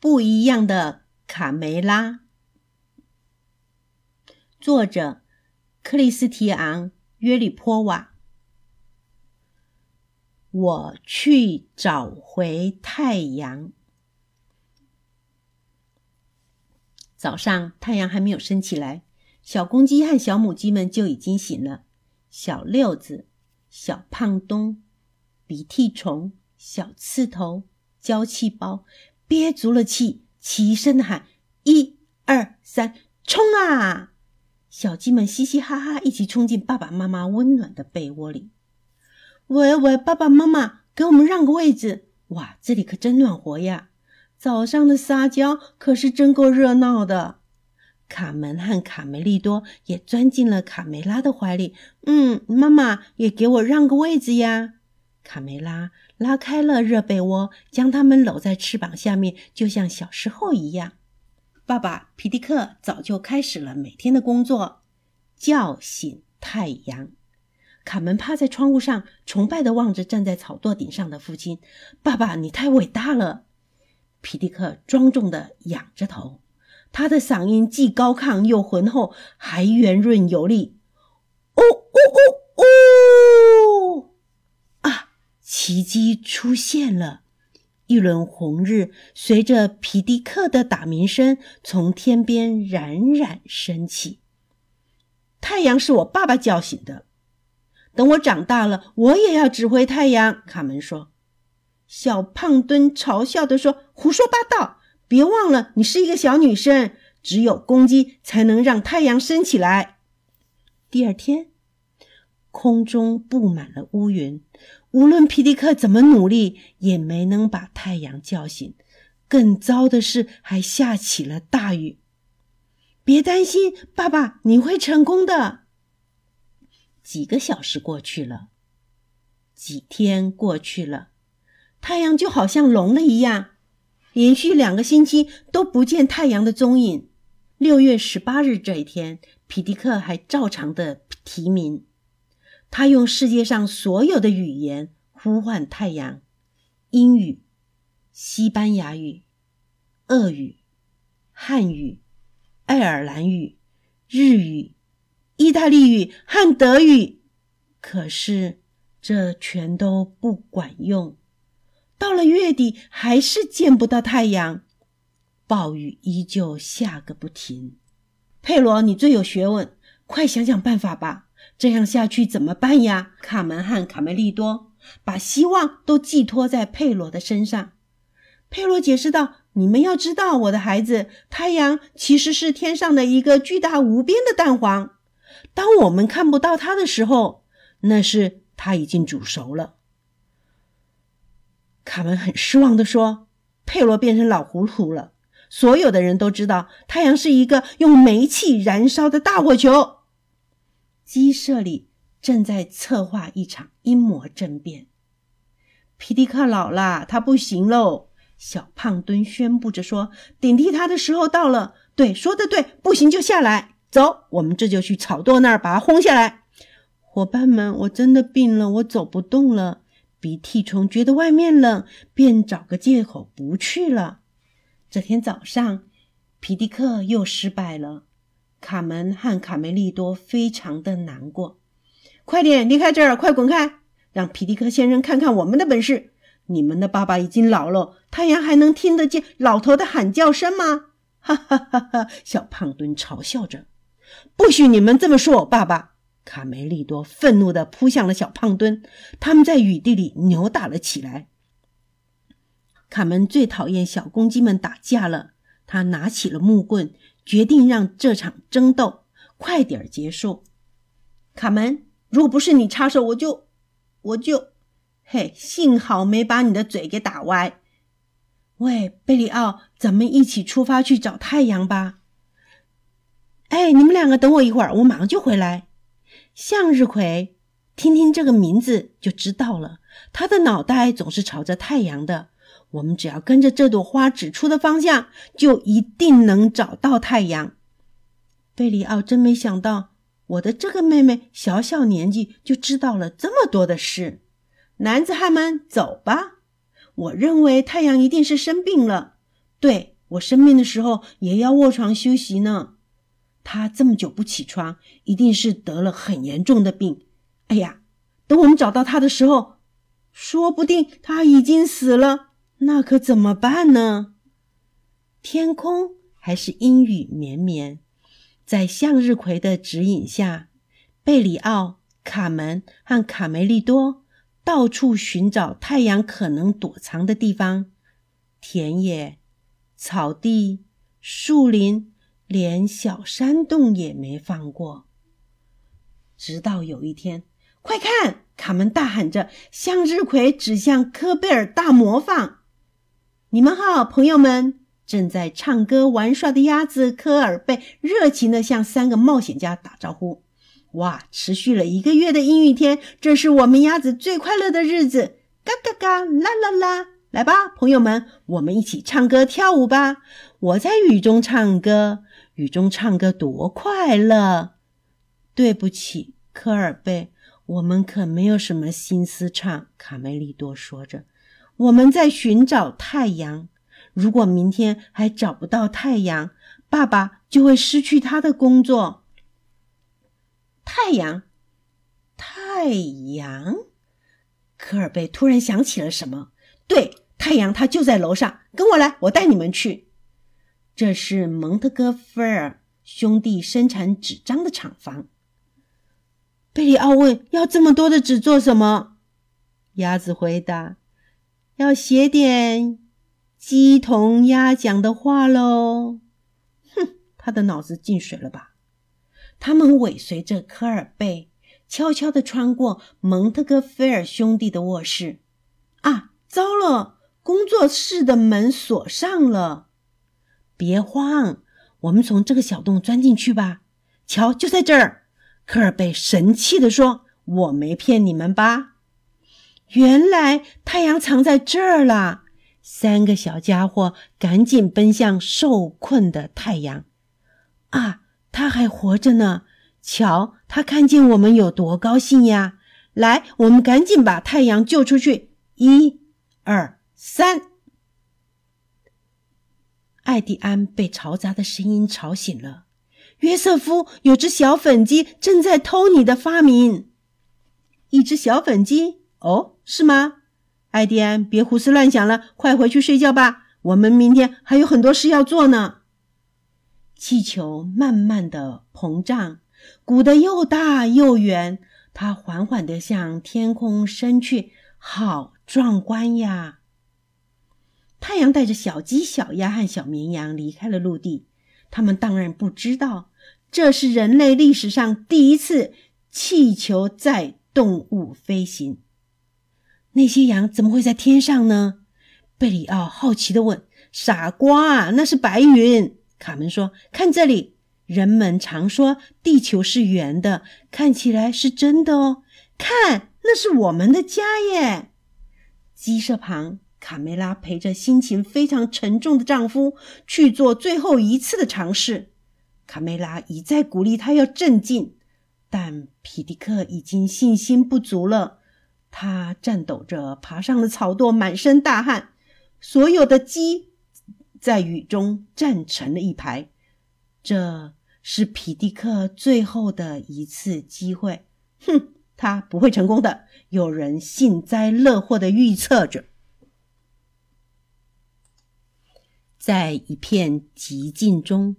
不一样的卡梅拉，作者克里斯提昂·约里波瓦。我去找回太阳。早上太阳还没有升起来，小公鸡和小母鸡们就已经醒了。小六子、小胖墩、鼻涕虫、小刺头、娇气包。憋足了气，齐声的喊：“一、二、三，冲啊！”小鸡们嘻嘻哈哈，一起冲进爸爸妈妈温暖的被窝里。喂喂，爸爸妈妈，给我们让个位置！哇，这里可真暖和呀！早上的撒娇可是真够热闹的。卡门和卡梅利多也钻进了卡梅拉的怀里。嗯，妈妈也给我让个位置呀！卡梅拉。拉开了热被窝，将他们搂在翅膀下面，就像小时候一样。爸爸皮迪克早就开始了每天的工作，叫醒太阳。卡门趴在窗户上，崇拜地望着站在草垛顶上的父亲。爸爸，你太伟大了！皮迪克庄重地仰着头，他的嗓音既高亢又浑厚，还圆润有力。哦哦哦哦！奇迹出现了，一轮红日随着皮迪克的打鸣声从天边冉冉升起。太阳是我爸爸叫醒的。等我长大了，我也要指挥太阳。卡门说。小胖墩嘲笑地说：“胡说八道！别忘了，你是一个小女生，只有公鸡才能让太阳升起来。”第二天。空中布满了乌云，无论皮迪克怎么努力，也没能把太阳叫醒。更糟的是，还下起了大雨。别担心，爸爸，你会成功的。几个小时过去了，几天过去了，太阳就好像聋了一样，连续两个星期都不见太阳的踪影。六月十八日这一天，皮迪克还照常的提名。他用世界上所有的语言呼唤太阳：英语、西班牙语、俄语、汉语、爱尔兰语、日语、意大利语和德语。可是这全都不管用。到了月底，还是见不到太阳，暴雨依旧下个不停。佩罗，你最有学问，快想想办法吧。这样下去怎么办呀？卡门和卡梅利多把希望都寄托在佩罗的身上。佩罗解释道：“你们要知道，我的孩子，太阳其实是天上的一个巨大无边的蛋黄。当我们看不到它的时候，那是它已经煮熟了。”卡门很失望地说：“佩罗变成老糊涂了。所有的人都知道，太阳是一个用煤气燃烧的大火球。”鸡舍里正在策划一场阴谋政变。皮迪克老了，他不行喽！小胖墩宣布着说：“顶替他的时候到了。”对，说的对，不行就下来。走，我们这就去草垛那儿把他轰下来。伙伴们，我真的病了，我走不动了。鼻涕虫觉得外面冷，便找个借口不去了。这天早上，皮迪克又失败了。卡门和卡梅利多非常的难过。快点离开这儿，快滚开！让皮迪克先生看看我们的本事。你们的爸爸已经老了，太阳还能听得见老头的喊叫声吗？哈哈哈哈！小胖墩嘲笑着。不许你们这么说我爸爸！卡梅利多愤怒地扑向了小胖墩，他们在雨地里扭打了起来。卡门最讨厌小公鸡们打架了，他拿起了木棍。决定让这场争斗快点结束。卡门，如果不是你插手，我就，我就，嘿，幸好没把你的嘴给打歪。喂，贝里奥，咱们一起出发去找太阳吧。哎，你们两个等我一会儿，我马上就回来。向日葵，听听这个名字就知道了，它的脑袋总是朝着太阳的。我们只要跟着这朵花指出的方向，就一定能找到太阳。贝里奥真没想到，我的这个妹妹小小年纪就知道了这么多的事。男子汉们，走吧！我认为太阳一定是生病了，对我生病的时候也要卧床休息呢。他这么久不起床，一定是得了很严重的病。哎呀，等我们找到他的时候，说不定他已经死了，那可怎么办呢？天空还是阴雨绵绵，在向日葵的指引下，贝里奥、卡门和卡梅利多到处寻找太阳可能躲藏的地方。田野、草地、树林，连小山洞也没放过。直到有一天，快看！卡门大喊着，向日葵指向科贝尔大魔方。你们好，朋友们！正在唱歌玩耍的鸭子科尔贝热情地向三个冒险家打招呼。哇！持续了一个月的阴雨天，这是我们鸭子最快乐的日子！嘎嘎嘎，啦啦啦！来吧，朋友们，我们一起唱歌跳舞吧！我在雨中唱歌，雨中唱歌多快乐！对不起，科尔贝，我们可没有什么心思唱。卡梅利多说着：“我们在寻找太阳。如果明天还找不到太阳，爸爸就会失去他的工作。”太阳，太阳！科尔贝突然想起了什么。对，太阳它就在楼上，跟我来，我带你们去。这是蒙特哥菲尔兄弟生产纸张的厂房。贝里奥问：“要这么多的纸做什么？”鸭子回答：“要写点鸡同鸭讲的话喽。”哼，他的脑子进水了吧？他们尾随着科尔贝，悄悄地穿过蒙特哥菲尔兄弟的卧室。啊！糟了，工作室的门锁上了。别慌，我们从这个小洞钻进去吧。瞧，就在这儿。科尔贝神气地说：“我没骗你们吧？原来太阳藏在这儿了。”三个小家伙赶紧奔向受困的太阳。啊，他还活着呢！瞧，他看见我们有多高兴呀！来，我们赶紧把太阳救出去。一。二三，艾迪安被嘈杂的声音吵醒了。约瑟夫，有只小粉鸡正在偷你的发明。一只小粉鸡？哦，是吗？艾迪安，别胡思乱想了，快回去睡觉吧。我们明天还有很多事要做呢。气球慢慢的膨胀，鼓得又大又圆，它缓缓的向天空升去。好。壮观呀！太阳带着小鸡、小鸭和小绵羊离开了陆地。他们当然不知道，这是人类历史上第一次气球载动物飞行。那些羊怎么会在天上呢？贝里奥好奇地问。“傻瓜，那是白云。”卡门说。“看这里，人们常说地球是圆的，看起来是真的哦。看，那是我们的家耶！”鸡舍旁，卡梅拉陪着心情非常沉重的丈夫去做最后一次的尝试。卡梅拉一再鼓励他要镇静，但皮迪克已经信心不足了。他颤抖着爬上了草垛，满身大汗。所有的鸡在雨中站成了一排。这是皮迪克最后的一次机会。哼！他不会成功的，有人幸灾乐祸的预测着。在一片寂静中，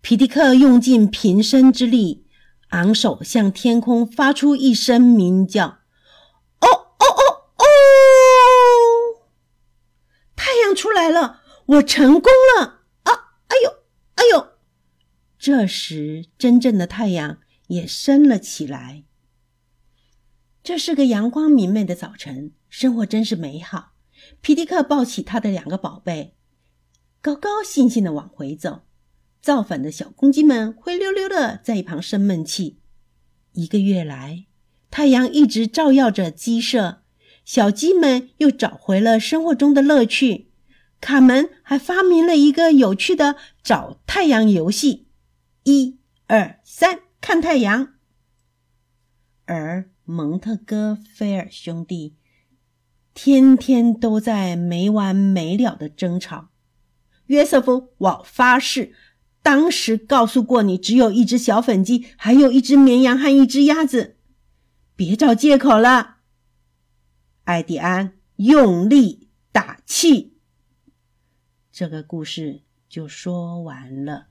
皮迪克用尽平生之力，昂首向天空发出一声鸣叫：“哦哦哦哦！”太阳出来了，我成功了！啊，哎呦，哎呦！这时，真正的太阳也升了起来。这是个阳光明媚的早晨，生活真是美好。皮迪克抱起他的两个宝贝，高高兴兴地往回走。造反的小公鸡们灰溜溜的在一旁生闷气。一个月来，太阳一直照耀着鸡舍，小鸡们又找回了生活中的乐趣。卡门还发明了一个有趣的找太阳游戏：一、二、三，看太阳。而蒙特哥菲尔兄弟天天都在没完没了的争吵。约瑟夫，我发誓，当时告诉过你，只有一只小粉鸡，还有一只绵羊和一只鸭子。别找借口了。艾迪安用力打气。这个故事就说完了。